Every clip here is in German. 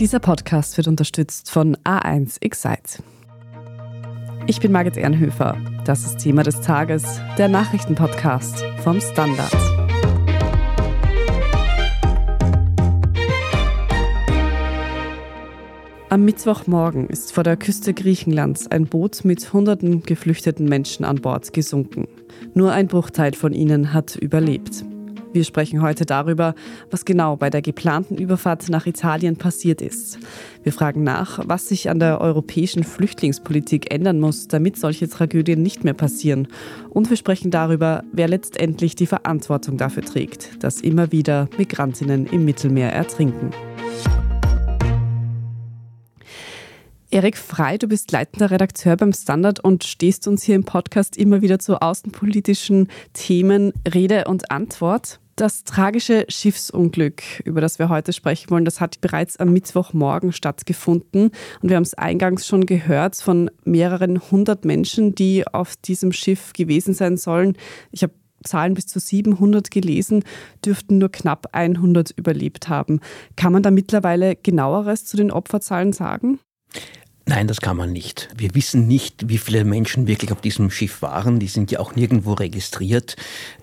Dieser Podcast wird unterstützt von A1 Excite. Ich bin Margit Ehrenhöfer. Das ist Thema des Tages, der Nachrichtenpodcast vom Standard. Am Mittwochmorgen ist vor der Küste Griechenlands ein Boot mit hunderten geflüchteten Menschen an Bord gesunken. Nur ein Bruchteil von ihnen hat überlebt. Wir sprechen heute darüber, was genau bei der geplanten Überfahrt nach Italien passiert ist. Wir fragen nach, was sich an der europäischen Flüchtlingspolitik ändern muss, damit solche Tragödien nicht mehr passieren. Und wir sprechen darüber, wer letztendlich die Verantwortung dafür trägt, dass immer wieder Migrantinnen im Mittelmeer ertrinken. Erik Frei, du bist leitender Redakteur beim Standard und stehst uns hier im Podcast immer wieder zu außenpolitischen Themen Rede und Antwort. Das tragische Schiffsunglück, über das wir heute sprechen wollen, das hat bereits am Mittwochmorgen stattgefunden. Und wir haben es eingangs schon gehört von mehreren hundert Menschen, die auf diesem Schiff gewesen sein sollen. Ich habe Zahlen bis zu 700 gelesen, dürften nur knapp 100 überlebt haben. Kann man da mittlerweile genaueres zu den Opferzahlen sagen? Nein, das kann man nicht. Wir wissen nicht, wie viele Menschen wirklich auf diesem Schiff waren. Die sind ja auch nirgendwo registriert.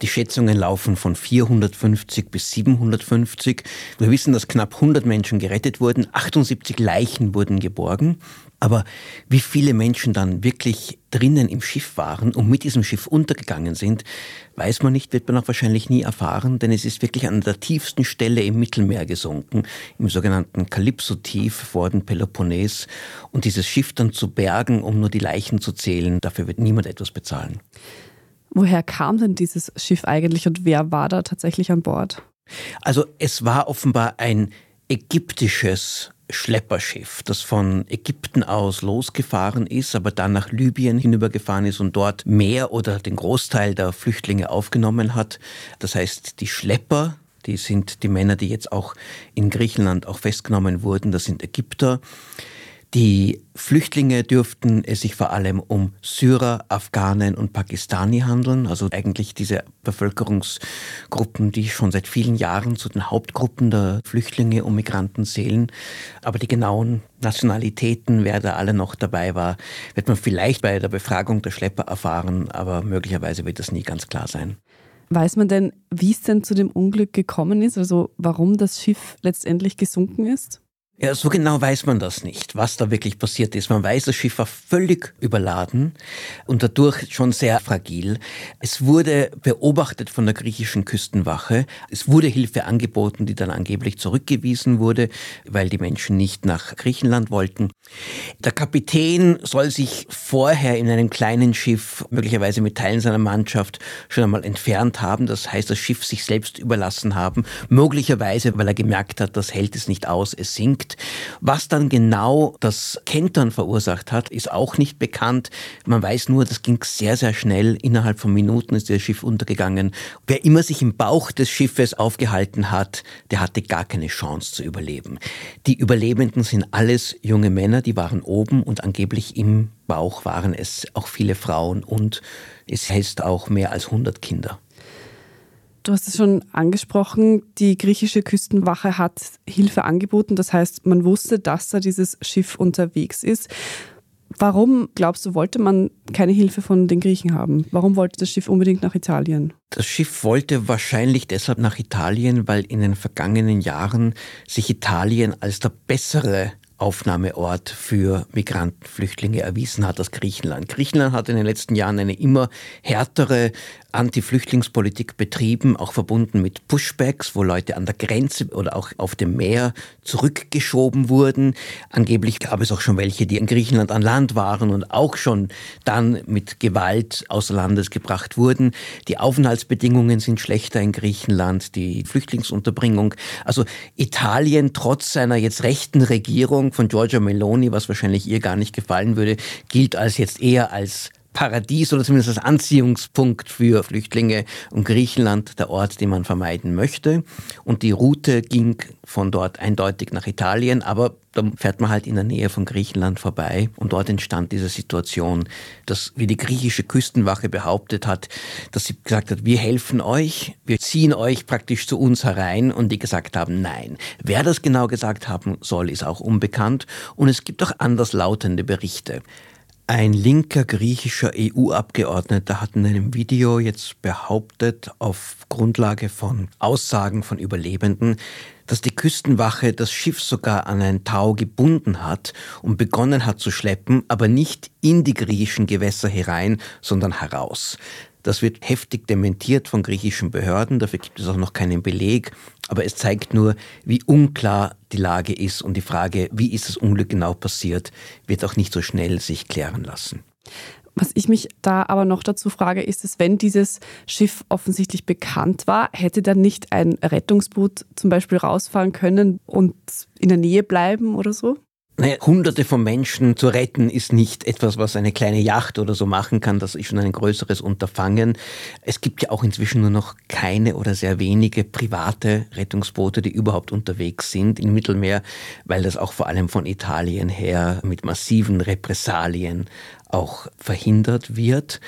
Die Schätzungen laufen von 450 bis 750. Wir wissen, dass knapp 100 Menschen gerettet wurden. 78 Leichen wurden geborgen. Aber wie viele Menschen dann wirklich drinnen im Schiff waren und mit diesem Schiff untergegangen sind, weiß man nicht, wird man auch wahrscheinlich nie erfahren, denn es ist wirklich an der tiefsten Stelle im Mittelmeer gesunken, im sogenannten Kalypso-Tief vor dem Peloponnes. Und dieses Schiff dann zu bergen, um nur die Leichen zu zählen, dafür wird niemand etwas bezahlen. Woher kam denn dieses Schiff eigentlich und wer war da tatsächlich an Bord? Also es war offenbar ein ägyptisches Schlepperschiff, das von Ägypten aus losgefahren ist, aber dann nach Libyen hinübergefahren ist und dort mehr oder den Großteil der Flüchtlinge aufgenommen hat. Das heißt, die Schlepper, die sind die Männer, die jetzt auch in Griechenland auch festgenommen wurden, das sind Ägypter. Die Flüchtlinge dürften es sich vor allem um Syrer, Afghanen und Pakistani handeln, also eigentlich diese Bevölkerungsgruppen, die schon seit vielen Jahren zu den Hauptgruppen der Flüchtlinge und Migranten zählen. Aber die genauen Nationalitäten, wer da alle noch dabei war, wird man vielleicht bei der Befragung der Schlepper erfahren, aber möglicherweise wird das nie ganz klar sein. Weiß man denn, wie es denn zu dem Unglück gekommen ist, also warum das Schiff letztendlich gesunken ist? Ja, so genau weiß man das nicht, was da wirklich passiert ist. Man weiß, das Schiff war völlig überladen und dadurch schon sehr fragil. Es wurde beobachtet von der griechischen Küstenwache. Es wurde Hilfe angeboten, die dann angeblich zurückgewiesen wurde, weil die Menschen nicht nach Griechenland wollten. Der Kapitän soll sich vorher in einem kleinen Schiff, möglicherweise mit Teilen seiner Mannschaft, schon einmal entfernt haben. Das heißt, das Schiff sich selbst überlassen haben. Möglicherweise, weil er gemerkt hat, das hält es nicht aus, es sinkt liegt. Was dann genau das Kentern verursacht hat, ist auch nicht bekannt. Man weiß nur, das ging sehr, sehr schnell. Innerhalb von Minuten ist das Schiff untergegangen. Wer immer sich im Bauch des Schiffes aufgehalten hat, der hatte gar keine Chance zu überleben. Die Überlebenden sind alles junge Männer, die waren oben und angeblich im Bauch waren es auch viele Frauen und es heißt auch mehr als 100 Kinder. Du hast es schon angesprochen, die griechische Küstenwache hat Hilfe angeboten. Das heißt, man wusste, dass da dieses Schiff unterwegs ist. Warum, glaubst du, wollte man keine Hilfe von den Griechen haben? Warum wollte das Schiff unbedingt nach Italien? Das Schiff wollte wahrscheinlich deshalb nach Italien, weil in den vergangenen Jahren sich Italien als der bessere Aufnahmeort für Migranten, Flüchtlinge erwiesen hat als Griechenland. Griechenland hat in den letzten Jahren eine immer härtere Anti-Flüchtlingspolitik betrieben, auch verbunden mit Pushbacks, wo Leute an der Grenze oder auch auf dem Meer zurückgeschoben wurden. Angeblich gab es auch schon welche, die in Griechenland an Land waren und auch schon dann mit Gewalt außer Landes gebracht wurden. Die Aufenthaltsbedingungen sind schlechter in Griechenland, die Flüchtlingsunterbringung. Also Italien trotz seiner jetzt rechten Regierung von Giorgia Meloni, was wahrscheinlich ihr gar nicht gefallen würde, gilt als jetzt eher als Paradies oder zumindest als Anziehungspunkt für Flüchtlinge und Griechenland der Ort, den man vermeiden möchte. Und die Route ging von dort eindeutig nach Italien, aber da fährt man halt in der Nähe von Griechenland vorbei und dort entstand diese Situation, dass, wie die griechische Küstenwache behauptet hat, dass sie gesagt hat, wir helfen euch, wir ziehen euch praktisch zu uns herein und die gesagt haben, nein. Wer das genau gesagt haben soll, ist auch unbekannt und es gibt auch anderslautende Berichte. Ein linker griechischer EU-Abgeordneter hat in einem Video jetzt behauptet, auf Grundlage von Aussagen von Überlebenden, dass die Küstenwache das Schiff sogar an ein Tau gebunden hat und begonnen hat zu schleppen, aber nicht in die griechischen Gewässer herein, sondern heraus. Das wird heftig dementiert von griechischen Behörden, dafür gibt es auch noch keinen Beleg, aber es zeigt nur, wie unklar die Lage ist und die Frage, wie ist das Unglück genau passiert, wird auch nicht so schnell sich klären lassen. Was ich mich da aber noch dazu frage, ist es, wenn dieses Schiff offensichtlich bekannt war, hätte dann nicht ein Rettungsboot zum Beispiel rausfahren können und in der Nähe bleiben oder so? Naja, Hunderte von Menschen zu retten ist nicht etwas, was eine kleine Yacht oder so machen kann. Das ist schon ein größeres Unterfangen. Es gibt ja auch inzwischen nur noch keine oder sehr wenige private Rettungsboote, die überhaupt unterwegs sind im Mittelmeer, weil das auch vor allem von Italien her mit massiven Repressalien auch verhindert wird.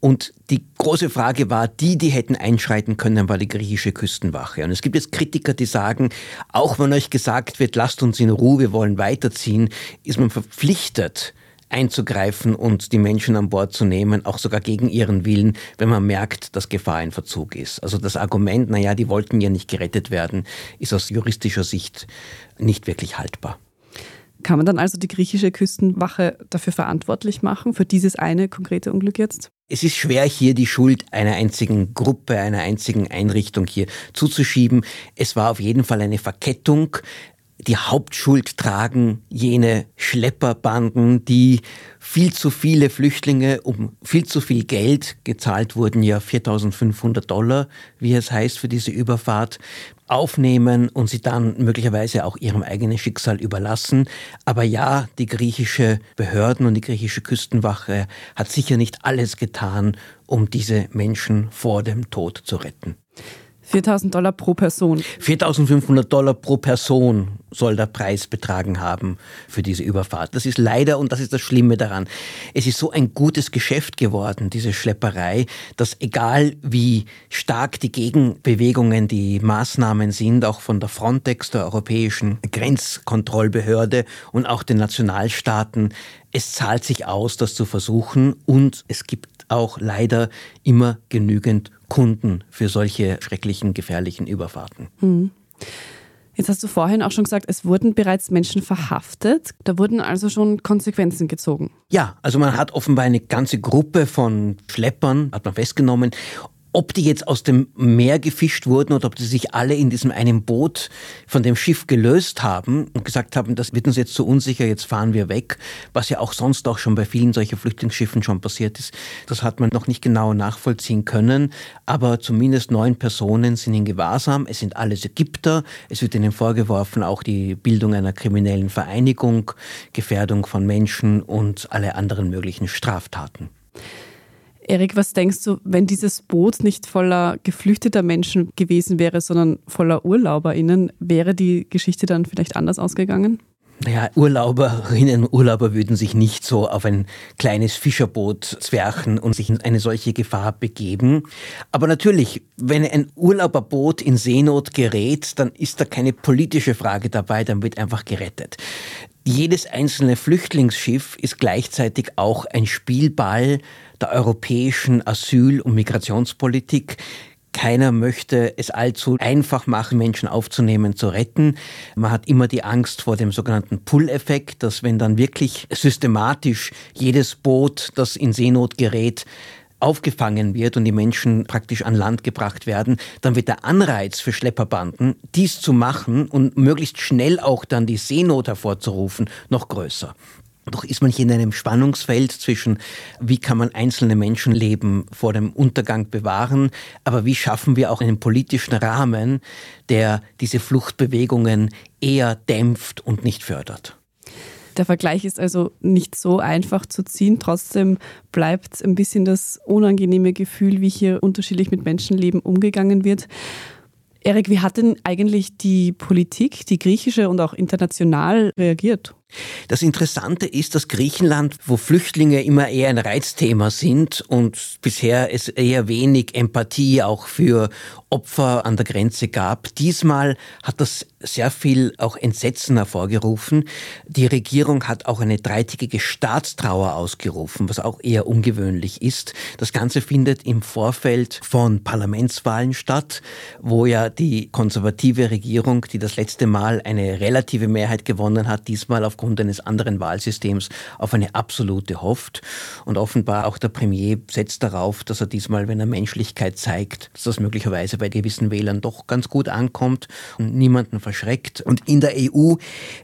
Und die große Frage war, die, die hätten einschreiten können, war die griechische Küstenwache. Und es gibt jetzt Kritiker, die sagen, auch wenn euch gesagt wird, lasst uns in Ruhe, wir wollen weiterziehen, ist man verpflichtet, einzugreifen und die Menschen an Bord zu nehmen, auch sogar gegen ihren Willen, wenn man merkt, dass Gefahr in Verzug ist. Also das Argument, naja, die wollten ja nicht gerettet werden, ist aus juristischer Sicht nicht wirklich haltbar. Kann man dann also die griechische Küstenwache dafür verantwortlich machen, für dieses eine konkrete Unglück jetzt? Es ist schwer, hier die Schuld einer einzigen Gruppe, einer einzigen Einrichtung hier zuzuschieben. Es war auf jeden Fall eine Verkettung. Die Hauptschuld tragen jene Schlepperbanden, die viel zu viele Flüchtlinge um viel zu viel Geld gezahlt wurden, ja 4500 Dollar, wie es heißt, für diese Überfahrt, aufnehmen und sie dann möglicherweise auch ihrem eigenen Schicksal überlassen. Aber ja, die griechische Behörden und die griechische Küstenwache hat sicher nicht alles getan, um diese Menschen vor dem Tod zu retten. 4000 Dollar pro Person. 4500 Dollar pro Person soll der Preis betragen haben für diese Überfahrt. Das ist leider, und das ist das Schlimme daran, es ist so ein gutes Geschäft geworden, diese Schlepperei, dass egal wie stark die Gegenbewegungen, die Maßnahmen sind, auch von der Frontex, der Europäischen Grenzkontrollbehörde und auch den Nationalstaaten, es zahlt sich aus, das zu versuchen und es gibt auch leider immer genügend Kunden für solche schrecklichen, gefährlichen Überfahrten. Hm. Jetzt hast du vorhin auch schon gesagt, es wurden bereits Menschen verhaftet. Da wurden also schon Konsequenzen gezogen. Ja, also man hat offenbar eine ganze Gruppe von Schleppern, hat man festgenommen ob die jetzt aus dem Meer gefischt wurden oder ob die sich alle in diesem einen Boot von dem Schiff gelöst haben und gesagt haben, das wird uns jetzt zu so unsicher, jetzt fahren wir weg, was ja auch sonst auch schon bei vielen solcher Flüchtlingsschiffen schon passiert ist. Das hat man noch nicht genau nachvollziehen können, aber zumindest neun Personen sind in Gewahrsam. Es sind alles Ägypter. Es wird ihnen vorgeworfen, auch die Bildung einer kriminellen Vereinigung, Gefährdung von Menschen und alle anderen möglichen Straftaten. Erik, was denkst du, wenn dieses Boot nicht voller geflüchteter Menschen gewesen wäre, sondern voller UrlauberInnen, wäre die Geschichte dann vielleicht anders ausgegangen? Naja, Urlauberinnen und Urlauber würden sich nicht so auf ein kleines Fischerboot zwerchen und sich in eine solche Gefahr begeben. Aber natürlich, wenn ein Urlauberboot in Seenot gerät, dann ist da keine politische Frage dabei, dann wird einfach gerettet. Jedes einzelne Flüchtlingsschiff ist gleichzeitig auch ein Spielball der europäischen Asyl- und Migrationspolitik. Keiner möchte es allzu einfach machen, Menschen aufzunehmen, zu retten. Man hat immer die Angst vor dem sogenannten Pull-Effekt, dass wenn dann wirklich systematisch jedes Boot, das in Seenot gerät, aufgefangen wird und die Menschen praktisch an Land gebracht werden, dann wird der Anreiz für Schlepperbanden, dies zu machen und möglichst schnell auch dann die Seenot hervorzurufen, noch größer. Doch ist man hier in einem Spannungsfeld zwischen, wie kann man einzelne Menschenleben vor dem Untergang bewahren, aber wie schaffen wir auch einen politischen Rahmen, der diese Fluchtbewegungen eher dämpft und nicht fördert. Der Vergleich ist also nicht so einfach zu ziehen. Trotzdem bleibt ein bisschen das unangenehme Gefühl, wie hier unterschiedlich mit Menschenleben umgegangen wird. Erik, wie hat denn eigentlich die Politik, die griechische und auch international reagiert? Das Interessante ist, dass Griechenland, wo Flüchtlinge immer eher ein Reizthema sind und bisher es eher wenig Empathie auch für Opfer an der Grenze gab, diesmal hat das sehr viel auch Entsetzen hervorgerufen. Die Regierung hat auch eine dreitägige Staatstrauer ausgerufen, was auch eher ungewöhnlich ist. Das Ganze findet im Vorfeld von Parlamentswahlen statt, wo ja die konservative Regierung, die das letzte Mal eine relative Mehrheit gewonnen hat, diesmal aufgrund eines anderen Wahlsystems auf eine absolute hofft. Und offenbar auch der Premier setzt darauf, dass er diesmal, wenn er Menschlichkeit zeigt, dass das möglicherweise bei gewissen Wählern doch ganz gut ankommt und niemanden verschreckt. Und in der EU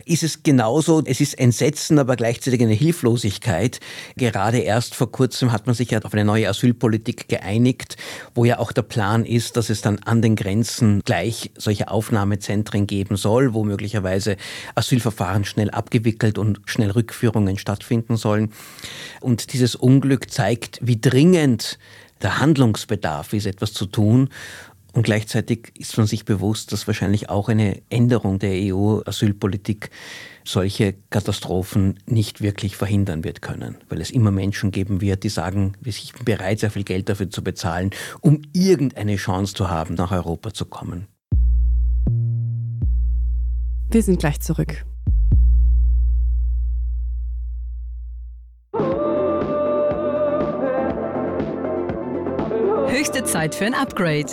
ist es genauso, es ist Entsetzen, aber gleichzeitig eine Hilflosigkeit. Gerade erst vor kurzem hat man sich ja auf eine neue Asylpolitik geeinigt, wo ja auch der Plan ist, dass es dann an den Grenzen gleich solche Aufnahmezentren geben soll, wo möglicherweise Asylverfahren schnell abgewickelt und schnell Rückführungen stattfinden sollen. Und dieses Unglück zeigt, wie dringend der Handlungsbedarf ist, etwas zu tun. Und gleichzeitig ist man sich bewusst, dass wahrscheinlich auch eine Änderung der EU-Asylpolitik solche Katastrophen nicht wirklich verhindern wird können, weil es immer Menschen geben wird, die sagen, ich bin bereit, sehr viel Geld dafür zu bezahlen, um irgendeine Chance zu haben, nach Europa zu kommen. Wir sind gleich zurück. Höchste Zeit für ein Upgrade.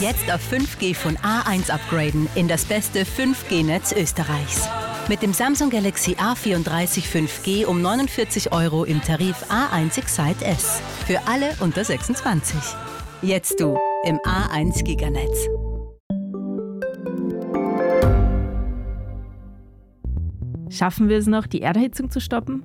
Jetzt auf 5G von A1 upgraden in das beste 5G-Netz Österreichs. Mit dem Samsung Galaxy A34 5G um 49 Euro im Tarif A1 Excite S. Für alle unter 26. Jetzt du im A1 Giganetz. Schaffen wir es noch, die Erderhitzung zu stoppen?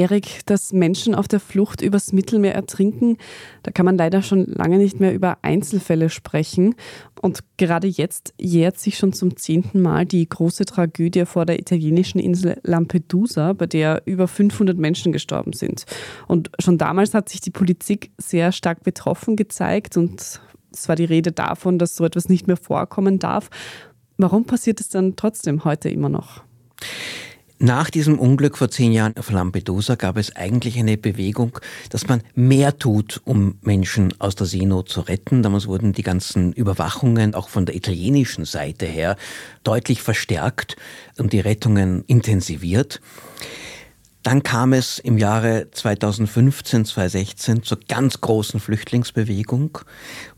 Erik, dass Menschen auf der Flucht übers Mittelmeer ertrinken, da kann man leider schon lange nicht mehr über Einzelfälle sprechen. Und gerade jetzt jährt sich schon zum zehnten Mal die große Tragödie vor der italienischen Insel Lampedusa, bei der über 500 Menschen gestorben sind. Und schon damals hat sich die Politik sehr stark betroffen gezeigt und es war die Rede davon, dass so etwas nicht mehr vorkommen darf. Warum passiert es dann trotzdem heute immer noch? Nach diesem Unglück vor zehn Jahren auf Lampedusa gab es eigentlich eine Bewegung, dass man mehr tut, um Menschen aus der Seenot zu retten. Damals wurden die ganzen Überwachungen auch von der italienischen Seite her deutlich verstärkt und die Rettungen intensiviert. Dann kam es im Jahre 2015, 2016 zur ganz großen Flüchtlingsbewegung,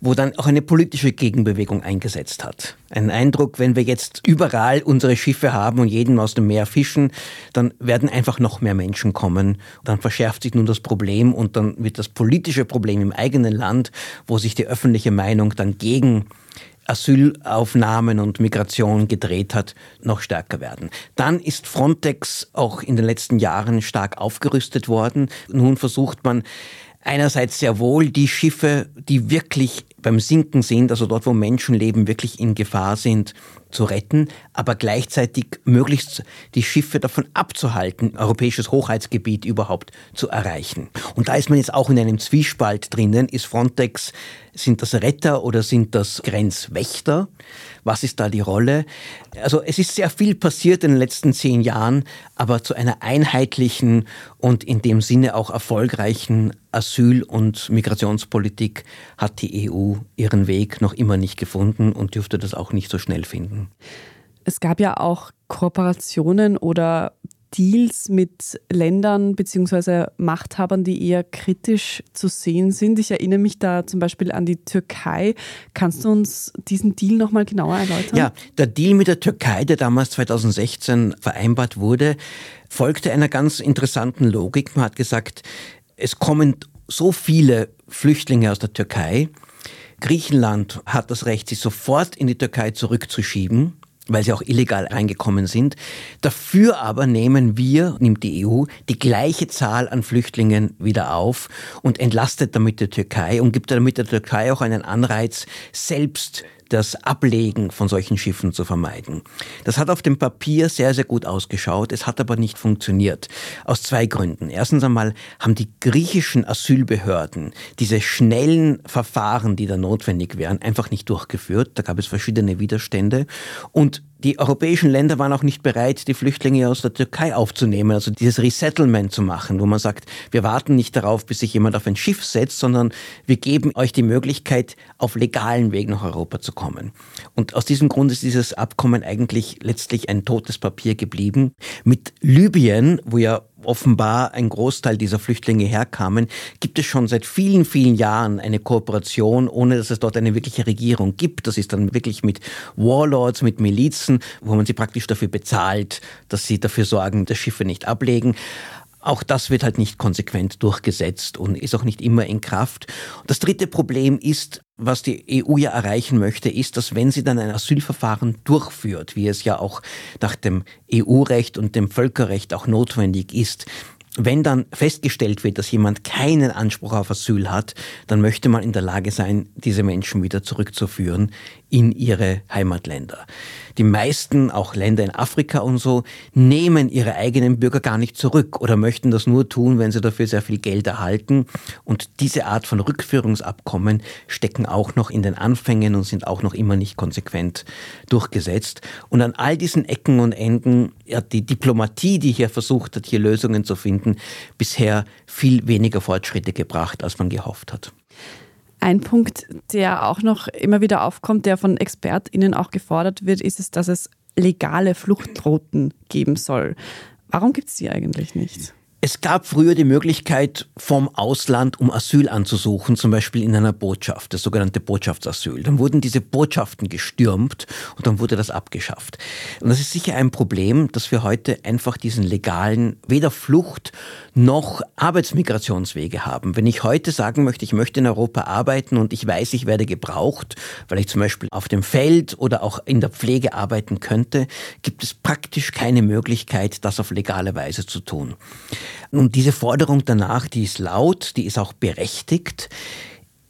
wo dann auch eine politische Gegenbewegung eingesetzt hat. Ein Eindruck, wenn wir jetzt überall unsere Schiffe haben und jeden aus dem Meer fischen, dann werden einfach noch mehr Menschen kommen. Dann verschärft sich nun das Problem und dann wird das politische Problem im eigenen Land, wo sich die öffentliche Meinung dann gegen Asylaufnahmen und Migration gedreht hat, noch stärker werden. Dann ist Frontex auch in den letzten Jahren stark aufgerüstet worden. Nun versucht man einerseits sehr wohl die Schiffe, die wirklich beim Sinken sind, also dort, wo Menschenleben wirklich in Gefahr sind, zu retten, aber gleichzeitig möglichst die Schiffe davon abzuhalten, europäisches Hochheitsgebiet überhaupt zu erreichen. Und da ist man jetzt auch in einem Zwiespalt drinnen. Ist Frontex, sind das Retter oder sind das Grenzwächter? Was ist da die Rolle? Also es ist sehr viel passiert in den letzten zehn Jahren, aber zu einer einheitlichen und in dem Sinne auch erfolgreichen Asyl- und Migrationspolitik hat die EU ihren Weg noch immer nicht gefunden und dürfte das auch nicht so schnell finden. Es gab ja auch Kooperationen oder Deals mit Ländern bzw. Machthabern, die eher kritisch zu sehen sind. Ich erinnere mich da zum Beispiel an die Türkei. Kannst du uns diesen Deal nochmal genauer erläutern? Ja, der Deal mit der Türkei, der damals 2016 vereinbart wurde, folgte einer ganz interessanten Logik. Man hat gesagt, es kommen so viele Flüchtlinge aus der Türkei. Griechenland hat das Recht, sie sofort in die Türkei zurückzuschieben weil sie auch illegal reingekommen sind. Dafür aber nehmen wir, nimmt die EU, die gleiche Zahl an Flüchtlingen wieder auf und entlastet damit die Türkei und gibt damit der Türkei auch einen Anreiz, selbst das Ablegen von solchen Schiffen zu vermeiden. Das hat auf dem Papier sehr, sehr gut ausgeschaut. Es hat aber nicht funktioniert. Aus zwei Gründen. Erstens einmal haben die griechischen Asylbehörden diese schnellen Verfahren, die da notwendig wären, einfach nicht durchgeführt. Da gab es verschiedene Widerstände. Und die europäischen Länder waren auch nicht bereit, die Flüchtlinge aus der Türkei aufzunehmen, also dieses Resettlement zu machen, wo man sagt, wir warten nicht darauf, bis sich jemand auf ein Schiff setzt, sondern wir geben euch die Möglichkeit, auf legalen Weg nach Europa zu kommen. Und aus diesem Grund ist dieses Abkommen eigentlich letztlich ein totes Papier geblieben. Mit Libyen, wo ja offenbar ein Großteil dieser Flüchtlinge herkamen, gibt es schon seit vielen, vielen Jahren eine Kooperation, ohne dass es dort eine wirkliche Regierung gibt. Das ist dann wirklich mit Warlords, mit Milizen, wo man sie praktisch dafür bezahlt, dass sie dafür sorgen, dass Schiffe nicht ablegen. Auch das wird halt nicht konsequent durchgesetzt und ist auch nicht immer in Kraft. Das dritte Problem ist, was die EU ja erreichen möchte, ist, dass wenn sie dann ein Asylverfahren durchführt, wie es ja auch nach dem EU-Recht und dem Völkerrecht auch notwendig ist, wenn dann festgestellt wird, dass jemand keinen Anspruch auf Asyl hat, dann möchte man in der Lage sein, diese Menschen wieder zurückzuführen in ihre Heimatländer. Die meisten, auch Länder in Afrika und so, nehmen ihre eigenen Bürger gar nicht zurück oder möchten das nur tun, wenn sie dafür sehr viel Geld erhalten. Und diese Art von Rückführungsabkommen stecken auch noch in den Anfängen und sind auch noch immer nicht konsequent durchgesetzt. Und an all diesen Ecken und Enden hat die Diplomatie, die hier versucht hat, hier Lösungen zu finden, bisher viel weniger Fortschritte gebracht, als man gehofft hat. Ein Punkt, der auch noch immer wieder aufkommt, der von ExpertInnen auch gefordert wird, ist es, dass es legale Fluchtrouten geben soll. Warum gibt es die eigentlich nicht? Es gab früher die Möglichkeit, vom Ausland um Asyl anzusuchen, zum Beispiel in einer Botschaft, das sogenannte Botschaftsasyl. Dann wurden diese Botschaften gestürmt und dann wurde das abgeschafft. Und das ist sicher ein Problem, dass wir heute einfach diesen legalen, weder Flucht noch Arbeitsmigrationswege haben. Wenn ich heute sagen möchte, ich möchte in Europa arbeiten und ich weiß, ich werde gebraucht, weil ich zum Beispiel auf dem Feld oder auch in der Pflege arbeiten könnte, gibt es praktisch keine Möglichkeit, das auf legale Weise zu tun. Und diese Forderung danach, die ist laut, die ist auch berechtigt.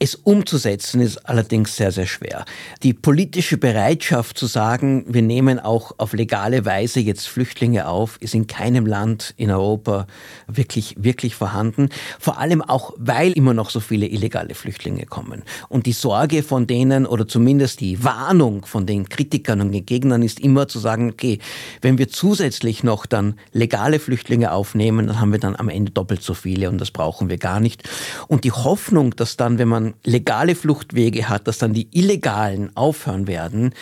Es umzusetzen ist allerdings sehr, sehr schwer. Die politische Bereitschaft zu sagen, wir nehmen auch auf legale Weise jetzt Flüchtlinge auf, ist in keinem Land in Europa wirklich, wirklich vorhanden. Vor allem auch, weil immer noch so viele illegale Flüchtlinge kommen. Und die Sorge von denen oder zumindest die Warnung von den Kritikern und den Gegnern ist immer zu sagen, okay, wenn wir zusätzlich noch dann legale Flüchtlinge aufnehmen, dann haben wir dann am Ende doppelt so viele und das brauchen wir gar nicht. Und die Hoffnung, dass dann, wenn man legale Fluchtwege hat, dass dann die illegalen aufhören werden,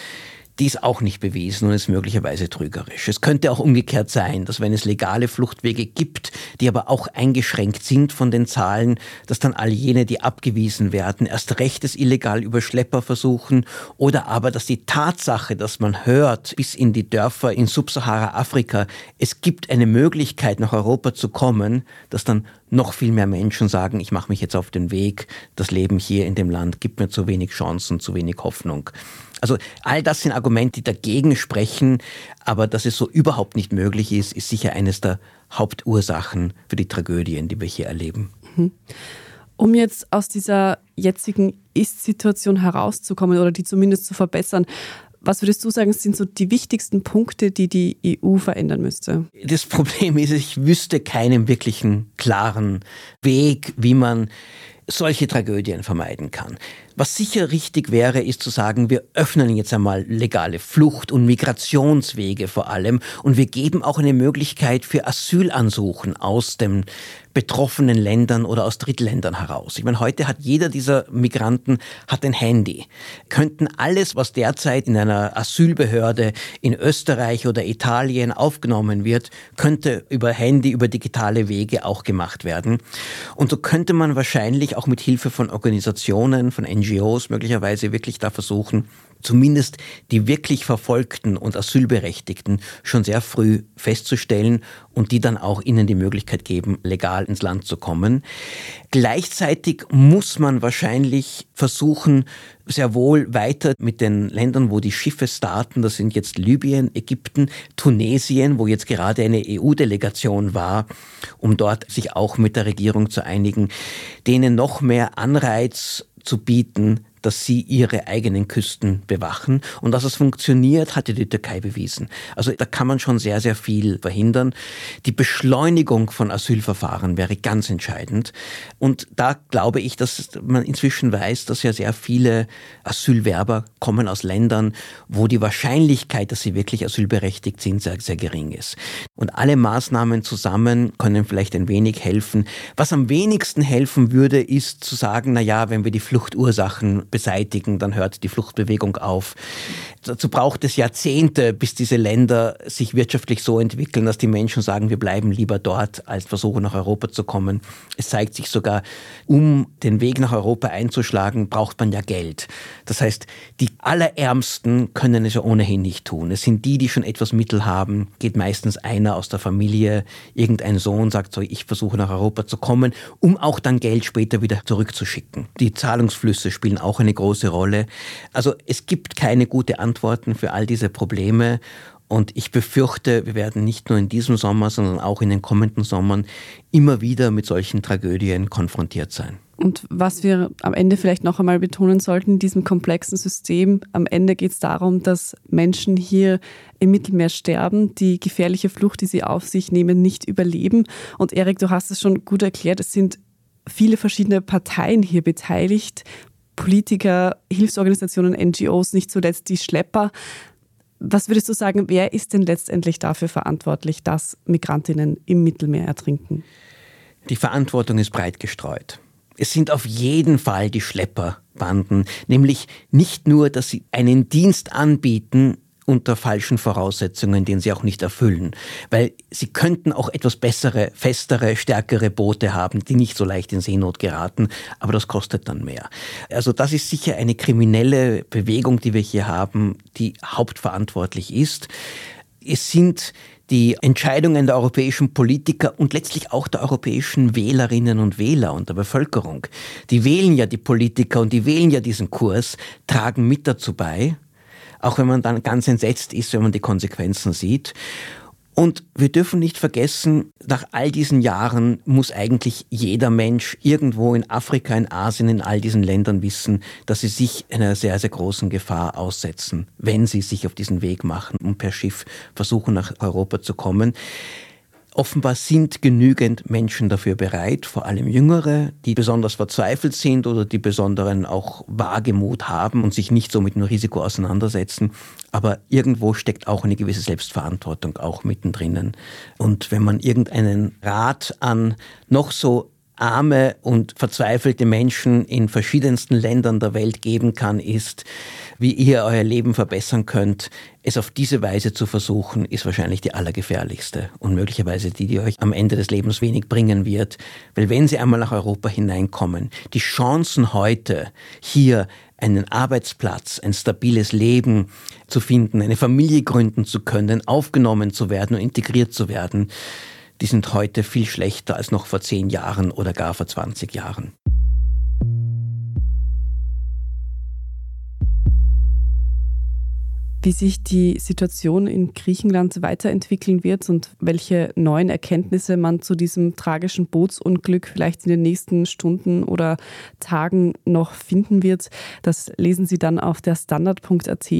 die ist auch nicht bewiesen und ist möglicherweise trügerisch. Es könnte auch umgekehrt sein, dass wenn es legale Fluchtwege gibt, die aber auch eingeschränkt sind von den Zahlen, dass dann all jene, die abgewiesen werden, erst recht es illegal über Schlepper versuchen oder aber, dass die Tatsache, dass man hört bis in die Dörfer in Subsahara-Afrika, es gibt eine Möglichkeit nach Europa zu kommen, dass dann noch viel mehr Menschen sagen, ich mache mich jetzt auf den Weg, das Leben hier in dem Land gibt mir zu wenig Chancen, zu wenig Hoffnung. Also all das sind Argumente, die dagegen sprechen, aber dass es so überhaupt nicht möglich ist, ist sicher eines der Hauptursachen für die Tragödien, die wir hier erleben. Mhm. Um jetzt aus dieser jetzigen Ist-Situation herauszukommen oder die zumindest zu verbessern, was würdest du sagen, sind so die wichtigsten Punkte, die die EU verändern müsste? Das Problem ist, ich wüsste keinen wirklichen klaren Weg, wie man solche Tragödien vermeiden kann. Was sicher richtig wäre, ist zu sagen, wir öffnen jetzt einmal legale Flucht- und Migrationswege vor allem und wir geben auch eine Möglichkeit für Asylansuchen aus den betroffenen Ländern oder aus Drittländern heraus. Ich meine, heute hat jeder dieser Migranten hat ein Handy. Könnten alles, was derzeit in einer Asylbehörde in Österreich oder Italien aufgenommen wird, könnte über Handy, über digitale Wege auch gemacht werden. Und so könnte man wahrscheinlich auch mit Hilfe von Organisationen, von NGOs möglicherweise wirklich da versuchen, zumindest die wirklich Verfolgten und Asylberechtigten schon sehr früh festzustellen und die dann auch ihnen die Möglichkeit geben, legal ins Land zu kommen. Gleichzeitig muss man wahrscheinlich versuchen, sehr wohl weiter mit den Ländern, wo die Schiffe starten, das sind jetzt Libyen, Ägypten, Tunesien, wo jetzt gerade eine EU-Delegation war, um dort sich auch mit der Regierung zu einigen, denen noch mehr Anreiz zu bieten, dass sie ihre eigenen Küsten bewachen. Und dass es funktioniert, hatte die Türkei bewiesen. Also da kann man schon sehr, sehr viel verhindern. Die Beschleunigung von Asylverfahren wäre ganz entscheidend. Und da glaube ich, dass man inzwischen weiß, dass ja sehr viele Asylwerber kommen aus Ländern, wo die Wahrscheinlichkeit, dass sie wirklich asylberechtigt sind, sehr, sehr gering ist. Und alle Maßnahmen zusammen können vielleicht ein wenig helfen. Was am wenigsten helfen würde, ist zu sagen, na ja, wenn wir die Fluchtursachen beseitigen, dann hört die Fluchtbewegung auf. Dazu braucht es Jahrzehnte, bis diese Länder sich wirtschaftlich so entwickeln, dass die Menschen sagen, wir bleiben lieber dort, als versuchen nach Europa zu kommen. Es zeigt sich sogar, um den Weg nach Europa einzuschlagen, braucht man ja Geld. Das heißt, die Allerärmsten können es ja ohnehin nicht tun. Es sind die, die schon etwas Mittel haben, geht meistens einer aus der Familie, irgendein Sohn sagt so, ich versuche nach Europa zu kommen, um auch dann Geld später wieder zurückzuschicken. Die Zahlungsflüsse spielen auch eine große Rolle. Also es gibt keine gute Antworten für all diese Probleme. Und ich befürchte, wir werden nicht nur in diesem Sommer, sondern auch in den kommenden Sommern immer wieder mit solchen Tragödien konfrontiert sein. Und was wir am Ende vielleicht noch einmal betonen sollten, in diesem komplexen System, am Ende geht es darum, dass Menschen hier im Mittelmeer sterben, die gefährliche Flucht, die sie auf sich nehmen, nicht überleben. Und Erik, du hast es schon gut erklärt, es sind viele verschiedene Parteien hier beteiligt, Politiker, Hilfsorganisationen, NGOs, nicht zuletzt die Schlepper. Was würdest du sagen, wer ist denn letztendlich dafür verantwortlich, dass Migrantinnen im Mittelmeer ertrinken? Die Verantwortung ist breit gestreut. Es sind auf jeden Fall die Schlepperbanden, nämlich nicht nur, dass sie einen Dienst anbieten, unter falschen Voraussetzungen, den sie auch nicht erfüllen. Weil sie könnten auch etwas bessere, festere, stärkere Boote haben, die nicht so leicht in Seenot geraten, aber das kostet dann mehr. Also das ist sicher eine kriminelle Bewegung, die wir hier haben, die hauptverantwortlich ist. Es sind die Entscheidungen der europäischen Politiker und letztlich auch der europäischen Wählerinnen und Wähler und der Bevölkerung. Die wählen ja die Politiker und die wählen ja diesen Kurs, tragen mit dazu bei, auch wenn man dann ganz entsetzt ist, wenn man die Konsequenzen sieht. Und wir dürfen nicht vergessen, nach all diesen Jahren muss eigentlich jeder Mensch irgendwo in Afrika, in Asien, in all diesen Ländern wissen, dass sie sich einer sehr, sehr großen Gefahr aussetzen, wenn sie sich auf diesen Weg machen und per Schiff versuchen, nach Europa zu kommen. Offenbar sind genügend Menschen dafür bereit, vor allem Jüngere, die besonders verzweifelt sind oder die besonderen auch Wagemut haben und sich nicht so mit dem Risiko auseinandersetzen. Aber irgendwo steckt auch eine gewisse Selbstverantwortung auch mittendrin. Und wenn man irgendeinen Rat an noch so arme und verzweifelte Menschen in verschiedensten Ländern der Welt geben kann, ist, wie ihr euer Leben verbessern könnt. Es auf diese Weise zu versuchen, ist wahrscheinlich die allergefährlichste und möglicherweise die, die euch am Ende des Lebens wenig bringen wird. Weil wenn sie einmal nach Europa hineinkommen, die Chancen heute hier einen Arbeitsplatz, ein stabiles Leben zu finden, eine Familie gründen zu können, aufgenommen zu werden und integriert zu werden, die sind heute viel schlechter als noch vor zehn Jahren oder gar vor 20 Jahren. wie sich die Situation in Griechenland weiterentwickeln wird und welche neuen Erkenntnisse man zu diesem tragischen Bootsunglück vielleicht in den nächsten Stunden oder Tagen noch finden wird, das lesen Sie dann auf der Standard.at.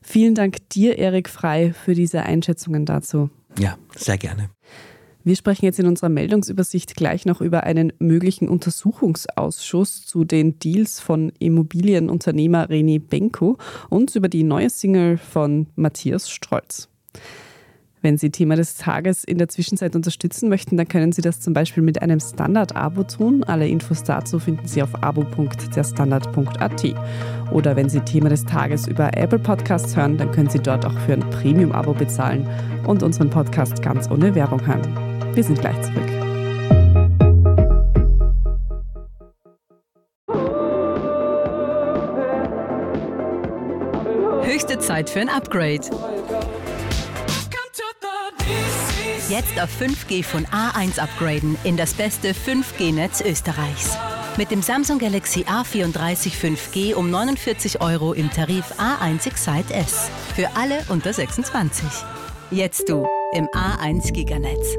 Vielen Dank dir, Erik Frei, für diese Einschätzungen dazu. Ja, sehr gerne. Wir sprechen jetzt in unserer Meldungsübersicht gleich noch über einen möglichen Untersuchungsausschuss zu den Deals von Immobilienunternehmer René Benko und über die neue Single von Matthias Strolz. Wenn Sie Thema des Tages in der Zwischenzeit unterstützen möchten, dann können Sie das zum Beispiel mit einem Standard-Abo tun. Alle Infos dazu finden Sie auf abo.derstandard.at. Oder wenn Sie Thema des Tages über Apple Podcasts hören, dann können Sie dort auch für ein Premium-Abo bezahlen und unseren Podcast ganz ohne Werbung hören. Wir sind gleich zurück. Höchste Zeit für ein Upgrade. Jetzt auf 5G von A1 upgraden in das beste 5G-Netz Österreichs. Mit dem Samsung Galaxy A34 5G um 49 Euro im Tarif A1 Excite S. Für alle unter 26. Jetzt du im A1 Giganetz.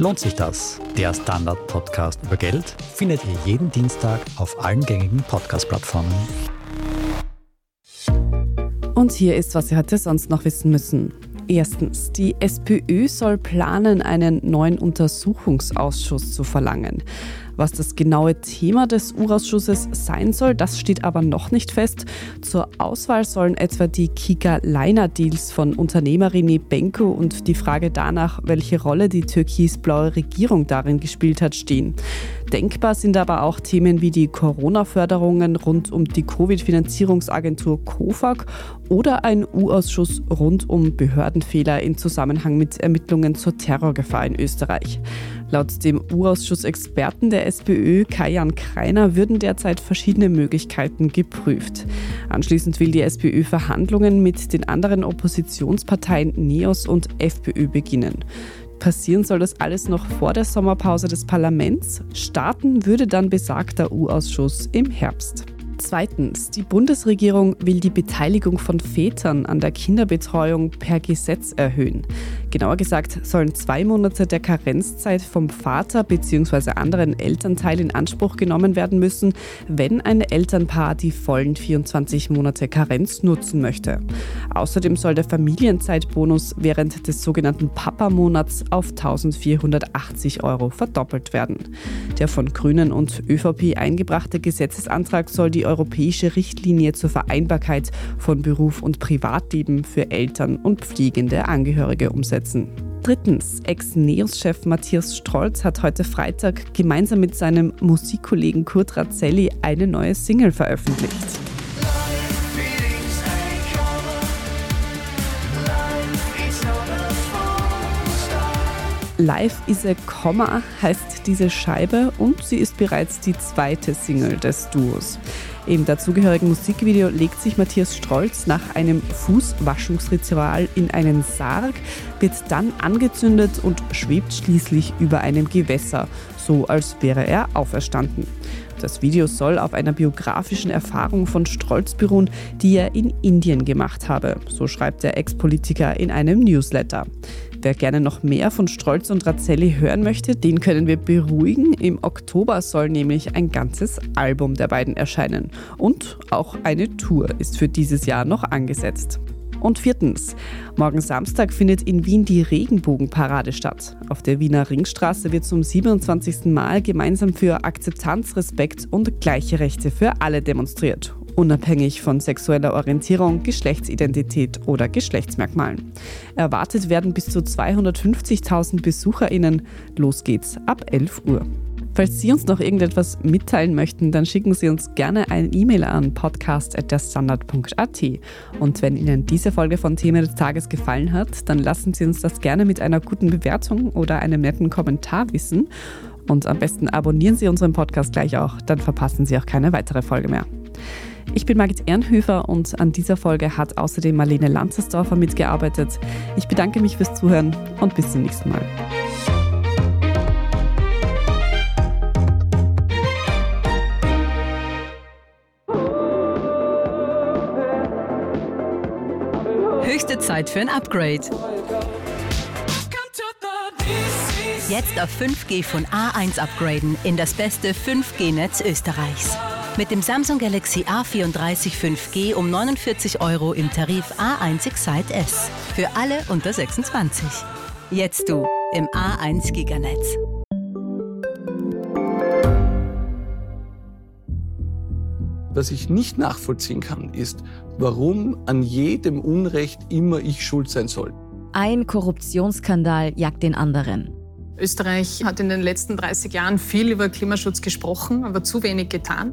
Lohnt sich das? Der Standard-Podcast über Geld findet ihr jeden Dienstag auf allen gängigen Podcast-Plattformen. Und hier ist, was Sie heute sonst noch wissen müssen. Erstens, die SPÖ soll planen, einen neuen Untersuchungsausschuss zu verlangen. Was das genaue Thema des Urausschusses sein soll, das steht aber noch nicht fest. Zur Auswahl sollen etwa die Kika-Liner-Deals von Unternehmer René Benko und die Frage danach, welche Rolle die türkis-blaue Regierung darin gespielt hat, stehen. Denkbar sind aber auch Themen wie die Corona-Förderungen rund um die Covid-Finanzierungsagentur COFAG oder ein U-Ausschuss rund um Behördenfehler in Zusammenhang mit Ermittlungen zur Terrorgefahr in Österreich. Laut dem U-Ausschuss-Experten der SPÖ, Kajan Kreiner, würden derzeit verschiedene Möglichkeiten geprüft. Anschließend will die SPÖ Verhandlungen mit den anderen Oppositionsparteien NEOS und FPÖ beginnen. Passieren soll das alles noch vor der Sommerpause des Parlaments. Starten würde dann besagter U-Ausschuss im Herbst. Zweitens, die Bundesregierung will die Beteiligung von Vätern an der Kinderbetreuung per Gesetz erhöhen. Genauer gesagt sollen zwei Monate der Karenzzeit vom Vater bzw. anderen Elternteil in Anspruch genommen werden müssen, wenn ein Elternpaar die vollen 24 Monate Karenz nutzen möchte. Außerdem soll der Familienzeitbonus während des sogenannten Papa-Monats auf 1480 Euro verdoppelt werden. Der von Grünen und ÖVP eingebrachte Gesetzesantrag soll die europäische Richtlinie zur Vereinbarkeit von Beruf und Privatleben für Eltern und pflegende Angehörige umsetzen. Drittens, Ex-Neos-Chef Matthias Strolz hat heute Freitag gemeinsam mit seinem Musikkollegen Kurt Razzelli eine neue Single veröffentlicht. Life is a Comma heißt diese Scheibe und sie ist bereits die zweite Single des Duos. Im dazugehörigen Musikvideo legt sich Matthias Strolz nach einem Fußwaschungsritual in einen Sarg, wird dann angezündet und schwebt schließlich über einem Gewässer, so als wäre er auferstanden. Das Video soll auf einer biografischen Erfahrung von Strolz beruhen, die er in Indien gemacht habe, so schreibt der Ex-Politiker in einem Newsletter. Wer gerne noch mehr von Strolz und Razzelli hören möchte, den können wir beruhigen. Im Oktober soll nämlich ein ganzes Album der beiden erscheinen. Und auch eine Tour ist für dieses Jahr noch angesetzt. Und viertens, morgen Samstag findet in Wien die Regenbogenparade statt. Auf der Wiener Ringstraße wird zum 27. Mal gemeinsam für Akzeptanz, Respekt und gleiche Rechte für alle demonstriert unabhängig von sexueller Orientierung, Geschlechtsidentität oder Geschlechtsmerkmalen. Erwartet werden bis zu 250.000 BesucherInnen. Los geht's ab 11 Uhr. Falls Sie uns noch irgendetwas mitteilen möchten, dann schicken Sie uns gerne eine E-Mail an podcast.derstandard.at. Und wenn Ihnen diese Folge von Thema des Tages gefallen hat, dann lassen Sie uns das gerne mit einer guten Bewertung oder einem netten Kommentar wissen. Und am besten abonnieren Sie unseren Podcast gleich auch, dann verpassen Sie auch keine weitere Folge mehr. Ich bin Margit Ehrenhöfer und an dieser Folge hat außerdem Marlene Lanzersdorfer mitgearbeitet. Ich bedanke mich fürs Zuhören und bis zum nächsten Mal. Höchste Zeit für ein Upgrade. Jetzt auf 5G von A1 upgraden in das beste 5G-Netz Österreichs. Mit dem Samsung Galaxy A34 5G um 49 Euro im Tarif A1 Excite S. Für alle unter 26. Jetzt du im A1 Giganetz. Was ich nicht nachvollziehen kann, ist, warum an jedem Unrecht immer ich schuld sein soll. Ein Korruptionsskandal jagt den anderen. Österreich hat in den letzten 30 Jahren viel über Klimaschutz gesprochen, aber zu wenig getan.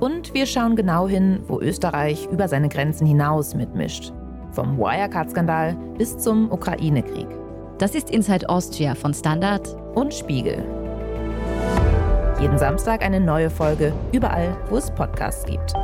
Und wir schauen genau hin, wo Österreich über seine Grenzen hinaus mitmischt. Vom Wirecard-Skandal bis zum Ukraine-Krieg. Das ist Inside Austria von Standard und Spiegel. Jeden Samstag eine neue Folge, überall, wo es Podcasts gibt.